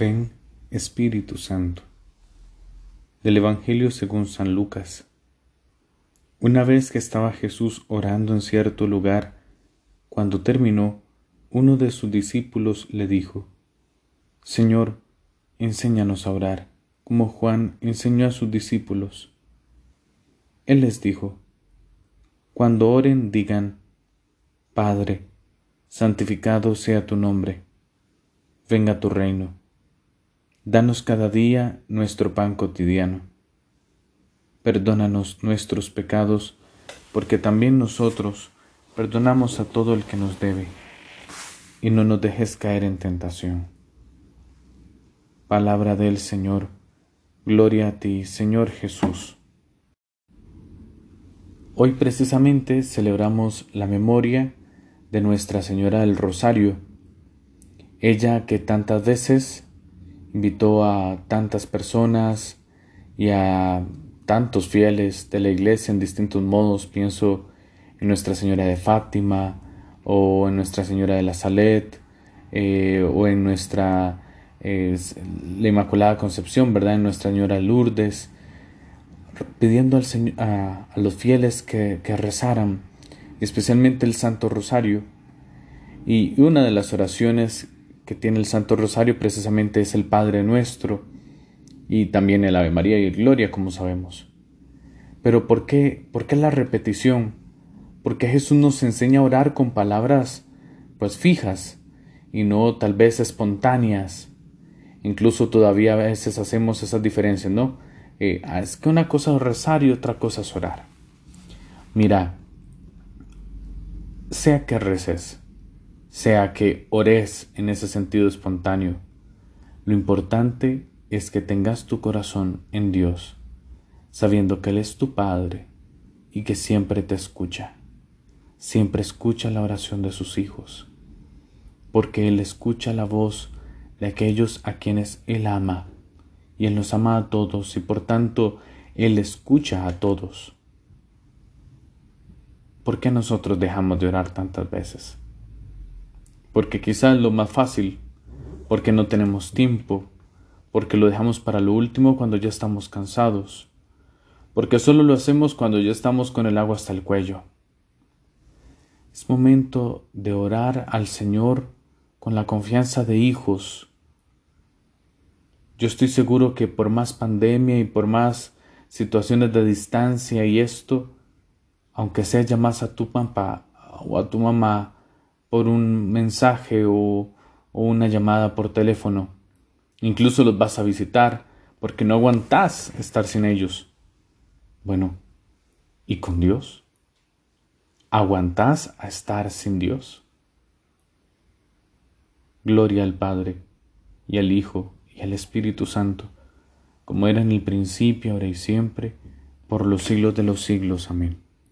Ven, Espíritu Santo. Del Evangelio según San Lucas. Una vez que estaba Jesús orando en cierto lugar, cuando terminó, uno de sus discípulos le dijo, Señor, enséñanos a orar, como Juan enseñó a sus discípulos. Él les dijo, Cuando oren digan, Padre, santificado sea tu nombre, venga tu reino Danos cada día nuestro pan cotidiano. Perdónanos nuestros pecados, porque también nosotros perdonamos a todo el que nos debe, y no nos dejes caer en tentación. Palabra del Señor, gloria a ti, Señor Jesús. Hoy precisamente celebramos la memoria de Nuestra Señora del Rosario, ella que tantas veces invitó a tantas personas y a tantos fieles de la iglesia en distintos modos. Pienso en Nuestra Señora de Fátima o en Nuestra Señora de la Salet eh, o en nuestra la Inmaculada Concepción, ¿verdad? En Nuestra Señora Lourdes, pidiendo al a, a, los fieles que, que rezaran, especialmente el Santo Rosario. Y una de las oraciones que tiene el Santo Rosario precisamente es el Padre Nuestro y también el Ave María y Gloria, como sabemos. Pero ¿por qué, por qué la repetición? Porque Jesús nos enseña a orar con palabras pues fijas y no tal vez espontáneas. Incluso todavía a veces hacemos esas diferencias, ¿no? Eh, ah, es que una cosa es rezar y otra cosa es orar. Mira, sea que reces, sea que ores en ese sentido espontáneo. Lo importante es que tengas tu corazón en Dios, sabiendo que Él es tu Padre y que siempre te escucha. Siempre escucha la oración de sus hijos, porque Él escucha la voz de aquellos a quienes Él ama, y Él nos ama a todos, y por tanto Él escucha a todos. ¿Por qué nosotros dejamos de orar tantas veces? Porque quizás lo más fácil, porque no tenemos tiempo, porque lo dejamos para lo último cuando ya estamos cansados, porque solo lo hacemos cuando ya estamos con el agua hasta el cuello. Es momento de orar al Señor con la confianza de hijos. Yo estoy seguro que por más pandemia y por más situaciones de distancia y esto, aunque sea llamas a tu papá o a tu mamá por un mensaje o, una llamada por teléfono. Incluso los vas a visitar porque no aguantas estar sin ellos. Bueno, ¿y con Dios? ¿Aguantas a estar sin Dios? Gloria al Padre, y al Hijo, y al Espíritu Santo, como era en el principio, ahora y siempre, por los siglos de los siglos. Amén.